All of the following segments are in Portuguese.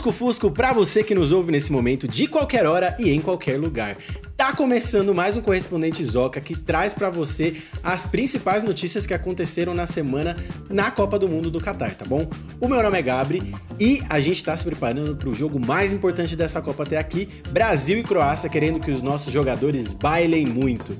Lusco Fusco para você que nos ouve nesse momento de qualquer hora e em qualquer lugar. Tá começando mais um correspondente Zoca que traz para você as principais notícias que aconteceram na semana na Copa do Mundo do Catar, tá bom? O meu nome é Gabri e a gente tá se preparando para o jogo mais importante dessa Copa até aqui, Brasil e Croácia, querendo que os nossos jogadores bailem muito.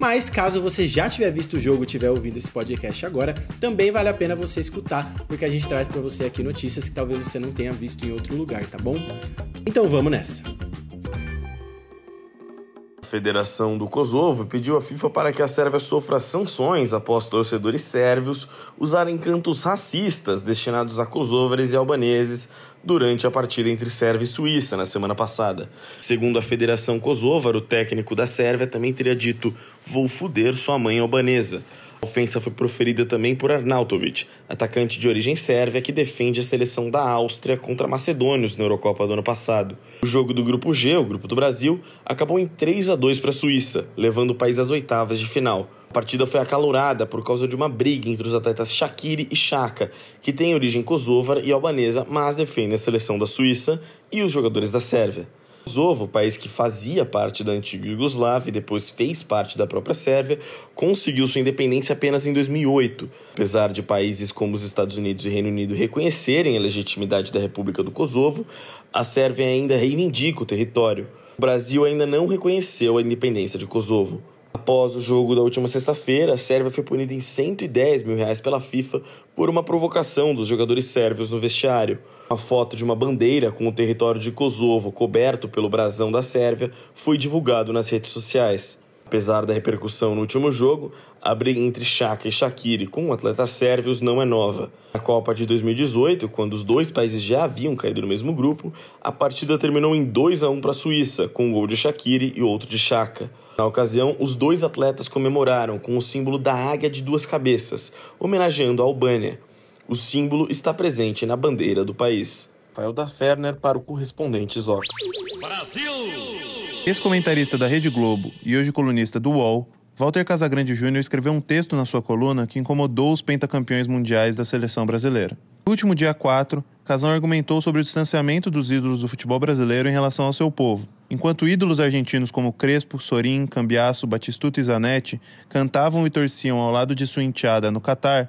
Mas caso você já tiver visto o jogo e tiver ouvido esse podcast agora, também vale a pena você escutar, porque a gente traz para você aqui notícias que talvez você não tenha visto em outro lugar, tá bom? Então vamos nessa. Federação do Kosovo pediu à FIFA para que a Sérvia sofra sanções após torcedores sérvios usarem cantos racistas destinados a kosovres e albaneses durante a partida entre Sérvia e Suíça na semana passada. Segundo a Federação Kosovar, o técnico da Sérvia também teria dito: "Vou fuder sua mãe albanesa". A ofensa foi proferida também por Arnautovic, atacante de origem sérvia que defende a seleção da Áustria contra macedônios na Eurocopa do ano passado. O jogo do grupo G, o grupo do Brasil, acabou em 3 a 2 para a Suíça, levando o país às oitavas de final. A partida foi acalorada por causa de uma briga entre os atletas Shaqiri e Chaka, que têm origem kosovar e albanesa, mas defendem a seleção da Suíça, e os jogadores da Sérvia. Kosovo, país que fazia parte da antiga Iugoslávia e depois fez parte da própria Sérvia, conseguiu sua independência apenas em 2008. Apesar de países como os Estados Unidos e Reino Unido reconhecerem a legitimidade da República do Kosovo, a Sérvia ainda reivindica o território. O Brasil ainda não reconheceu a independência de Kosovo. Após o jogo da última sexta-feira, a Sérvia foi punida em 110 mil reais pela FIFA por uma provocação dos jogadores sérvios no vestiário. Uma foto de uma bandeira com o território de Kosovo coberto pelo brasão da Sérvia foi divulgado nas redes sociais. Apesar da repercussão no último jogo, a briga entre Chaka e Shaqiri com atletas sérvios não é nova. Na Copa de 2018, quando os dois países já haviam caído no mesmo grupo, a partida terminou em 2 a 1 para a Suíça, com um gol de Shaqiri e outro de Chaka. Na ocasião, os dois atletas comemoraram com o símbolo da águia de duas cabeças, homenageando a Albânia. O símbolo está presente na bandeira do país. Rafael da Ferner para o correspondente Zoc. Brasil! Ex-comentarista da Rede Globo e hoje colunista do UOL, Walter Casagrande Júnior escreveu um texto na sua coluna que incomodou os pentacampeões mundiais da seleção brasileira. No último dia 4, Casão argumentou sobre o distanciamento dos ídolos do futebol brasileiro em relação ao seu povo. Enquanto ídolos argentinos como Crespo, Sorin, Cambiasso, Batistuta e Zanetti cantavam e torciam ao lado de sua enteada no Catar,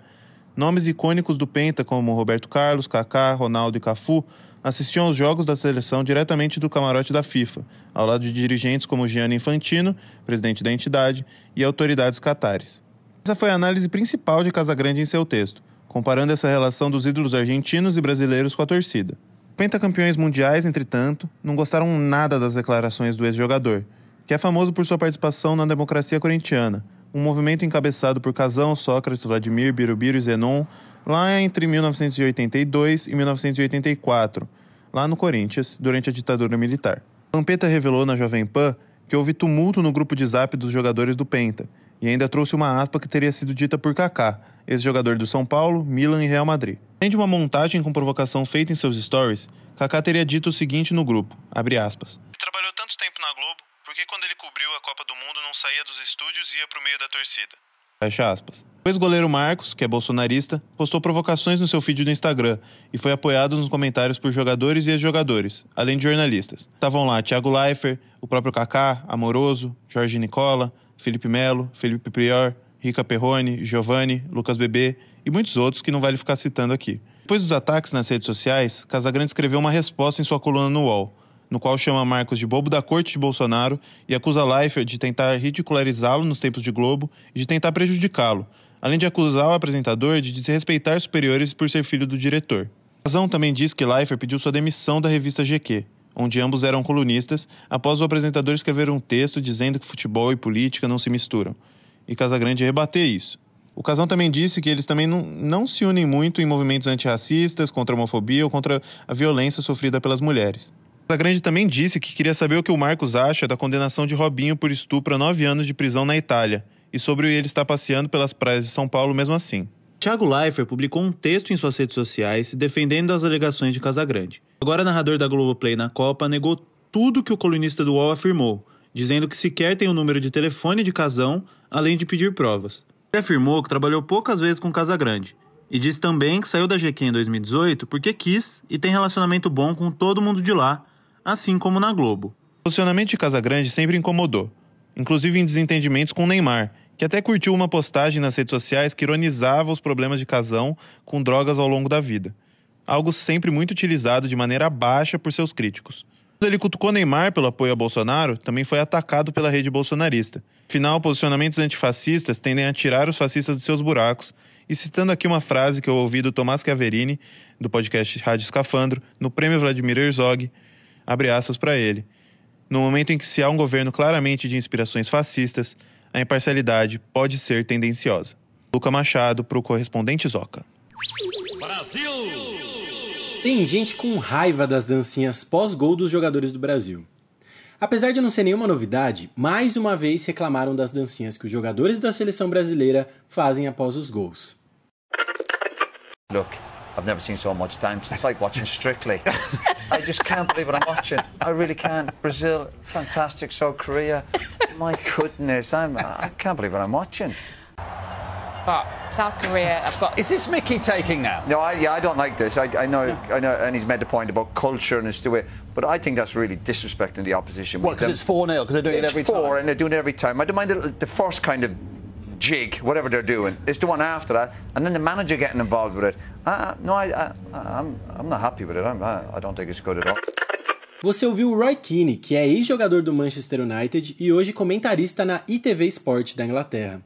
Nomes icônicos do Penta, como Roberto Carlos, Kaká, Ronaldo e Cafu, assistiam aos jogos da seleção diretamente do camarote da FIFA, ao lado de dirigentes como Gianni Infantino, presidente da entidade, e autoridades catares. Essa foi a análise principal de Casagrande em seu texto, comparando essa relação dos ídolos argentinos e brasileiros com a torcida. Pentacampeões mundiais, entretanto, não gostaram nada das declarações do ex-jogador, que é famoso por sua participação na democracia corintiana, um movimento encabeçado por Casão, Sócrates, Vladimir, Birubiru e Zenon, lá entre 1982 e 1984, lá no Corinthians, durante a ditadura militar. Lampeta revelou na Jovem Pan que houve tumulto no grupo de zap dos jogadores do Penta, e ainda trouxe uma aspa que teria sido dita por Kaká, ex-jogador do São Paulo, Milan e Real Madrid. Além de uma montagem com provocação feita em seus stories, Kaká teria dito o seguinte no grupo, abre aspas. Trabalhou tanto tempo na Globo, por que quando ele cobriu a Copa do Mundo não saía dos estúdios e ia pro meio da torcida? Fecha aspas. O ex-goleiro Marcos, que é bolsonarista, postou provocações no seu feed do Instagram e foi apoiado nos comentários por jogadores e ex-jogadores, além de jornalistas. Estavam lá Thiago Leifert, o próprio Kaká, Amoroso, Jorge Nicola, Felipe Melo, Felipe Prior, Rica Perrone, Giovanni, Lucas Bebê e muitos outros que não vale ficar citando aqui. Depois dos ataques nas redes sociais, Casagrande escreveu uma resposta em sua coluna no UOL, no qual chama Marcos de bobo da corte de Bolsonaro e acusa Leifert de tentar ridicularizá-lo nos tempos de Globo e de tentar prejudicá-lo, além de acusar o apresentador de desrespeitar superiores por ser filho do diretor. Razão também diz que Leifert pediu sua demissão da revista GQ, onde ambos eram colunistas, após o apresentador escrever um texto dizendo que futebol e política não se misturam, e Casagrande rebater isso. O Casão também disse que eles também não, não se unem muito em movimentos antirracistas, contra a homofobia ou contra a violência sofrida pelas mulheres. Casagrande também disse que queria saber o que o Marcos acha da condenação de Robinho por estupro a nove anos de prisão na Itália e sobre ele estar passeando pelas praias de São Paulo mesmo assim. Thiago Leifert publicou um texto em suas redes sociais defendendo as alegações de Casagrande. Agora narrador da Globoplay na Copa negou tudo que o colunista do UOL afirmou, dizendo que sequer tem o número de telefone de Casão, além de pedir provas. Ele afirmou que trabalhou poucas vezes com Casagrande E disse também que saiu da GQ em 2018 porque quis e tem relacionamento bom com todo mundo de lá, assim como na Globo. O posicionamento de Casagrande sempre incomodou, inclusive em desentendimentos com Neymar, que até curtiu uma postagem nas redes sociais que ironizava os problemas de casão com drogas ao longo da vida. Algo sempre muito utilizado de maneira baixa por seus críticos. Quando ele cutucou Neymar pelo apoio a Bolsonaro, também foi atacado pela rede bolsonarista. Afinal, posicionamentos antifascistas tendem a tirar os fascistas dos seus buracos. E citando aqui uma frase que eu ouvi do Tomás Chiaverini, do podcast Rádio Escafandro, no prêmio Vladimir Herzog, abre aspas para ele. No momento em que se há um governo claramente de inspirações fascistas, a imparcialidade pode ser tendenciosa. Luca Machado para o correspondente Zoca. Brasil! Tem gente com raiva das dancinhas pós-gol dos jogadores do Brasil. Apesar de não ser nenhuma novidade, mais uma vez reclamaram das dancinhas que os jogadores da seleção brasileira fazem após os gols. Look, I've never seen so much dance. It's like watching Strictly. I just can't believe what I'm watching. I really can't. Brazil, fantastic. So Korea, my goodness, I'm, I can't believe what I'm watching. But South Korea, I've got. Is this Mickey taking now? No, I, yeah, I don't like this. I, I know, I know, and he's made the point about culture and it's the way, but I think that's really disrespecting the opposition. What? Because it's four 0 because they're doing it's it every four, time. and they're doing it every time. I don't mind the, the first kind of jig, whatever they're doing. The one after that, and then the manager getting involved with it. Uh, no, I, I, I'm, I'm not happy with it. I'm, I don't think it's good at all. Você ouviu o Roy Keane, que é ex-jogador do Manchester United e hoje comentarista na ITV Sport da Inglaterra.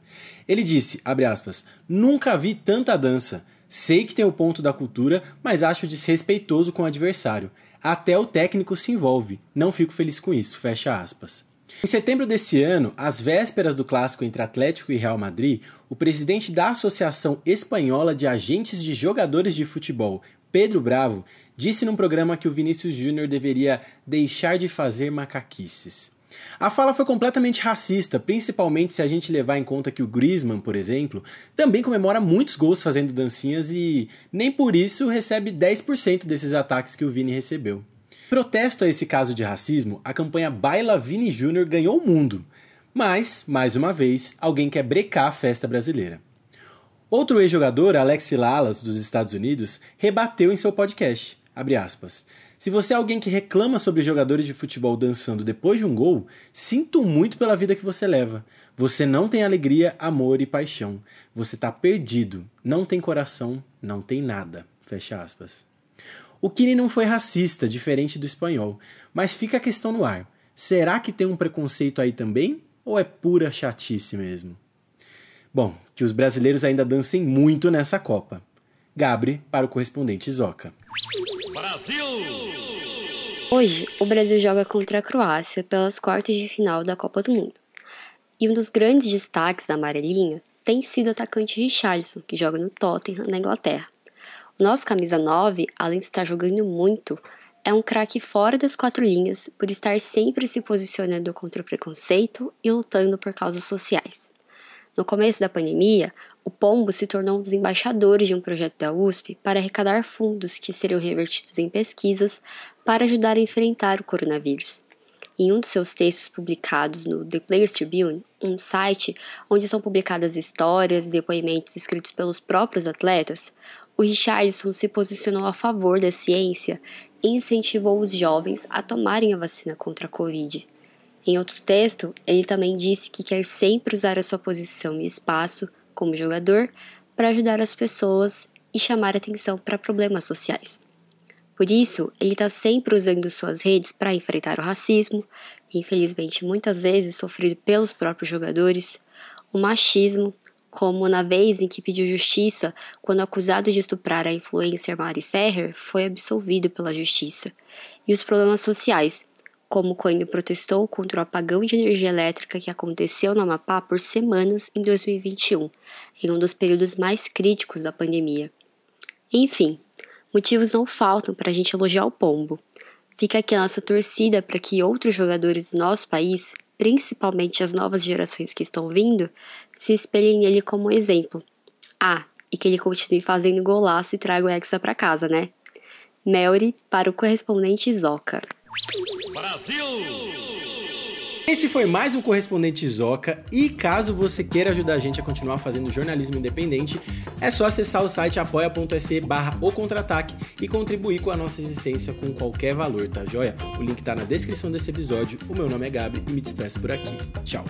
Ele disse, aspas, nunca vi tanta dança. Sei que tem o ponto da cultura, mas acho desrespeitoso com o adversário. Até o técnico se envolve. Não fico feliz com isso, fecha aspas. Em setembro desse ano, às vésperas do clássico entre Atlético e Real Madrid, o presidente da Associação Espanhola de Agentes de Jogadores de Futebol, Pedro Bravo, disse num programa que o Vinícius Júnior deveria deixar de fazer macaquices. A fala foi completamente racista, principalmente se a gente levar em conta que o Griezmann, por exemplo, também comemora muitos gols fazendo dancinhas e nem por isso recebe 10% desses ataques que o Vini recebeu. Protesto a esse caso de racismo, a campanha Baila Vini Júnior ganhou o mundo. Mas, mais uma vez, alguém quer brecar a festa brasileira. Outro ex-jogador, Alex Lalas, dos Estados Unidos, rebateu em seu podcast. Aspas, Se você é alguém que reclama sobre jogadores de futebol dançando depois de um gol, sinto muito pela vida que você leva. Você não tem alegria, amor e paixão. Você tá perdido. Não tem coração, não tem nada. Fecha aspas. O Kine não foi racista, diferente do espanhol, mas fica a questão no ar. Será que tem um preconceito aí também? Ou é pura chatice mesmo? Bom, que os brasileiros ainda dancem muito nessa Copa. Gabri para o correspondente Zoca. Brasil! Hoje, o Brasil joga contra a Croácia pelas quartas de final da Copa do Mundo. E um dos grandes destaques da amarelinha tem sido o atacante Richarlison, que joga no Tottenham, na Inglaterra. Nosso camisa 9, além de estar jogando muito, é um craque fora das quatro linhas por estar sempre se posicionando contra o preconceito e lutando por causas sociais. No começo da pandemia, o Pombo se tornou um dos embaixadores de um projeto da USP para arrecadar fundos que seriam revertidos em pesquisas para ajudar a enfrentar o coronavírus. Em um dos seus textos publicados no The Players Tribune, um site onde são publicadas histórias e depoimentos escritos pelos próprios atletas, o Richardson se posicionou a favor da ciência e incentivou os jovens a tomarem a vacina contra a Covid. Em outro texto, ele também disse que quer sempre usar a sua posição e espaço como jogador para ajudar as pessoas e chamar atenção para problemas sociais. Por isso, ele está sempre usando suas redes para enfrentar o racismo, infelizmente muitas vezes sofrido pelos próprios jogadores, o machismo, como na vez em que pediu justiça quando acusado de estuprar a influencer Mari Ferrer foi absolvido pela justiça, e os problemas sociais, como quando protestou contra o apagão de energia elétrica que aconteceu no Amapá por semanas em 2021, em um dos períodos mais críticos da pandemia. Enfim, motivos não faltam para a gente elogiar o pombo. Fica aqui a nossa torcida para que outros jogadores do nosso país, principalmente as novas gerações que estão vindo, se espelhem nele como exemplo. Ah, e que ele continue fazendo golaço e traga o Hexa para casa, né? Melry para o correspondente Zoca. Brasil! Esse foi mais um Correspondente Zoca e caso você queira ajudar a gente a continuar fazendo jornalismo independente, é só acessar o site apoia.se barra e contribuir com a nossa existência com qualquer valor, tá joia? O link tá na descrição desse episódio, o meu nome é Gabi e me despeço por aqui. Tchau!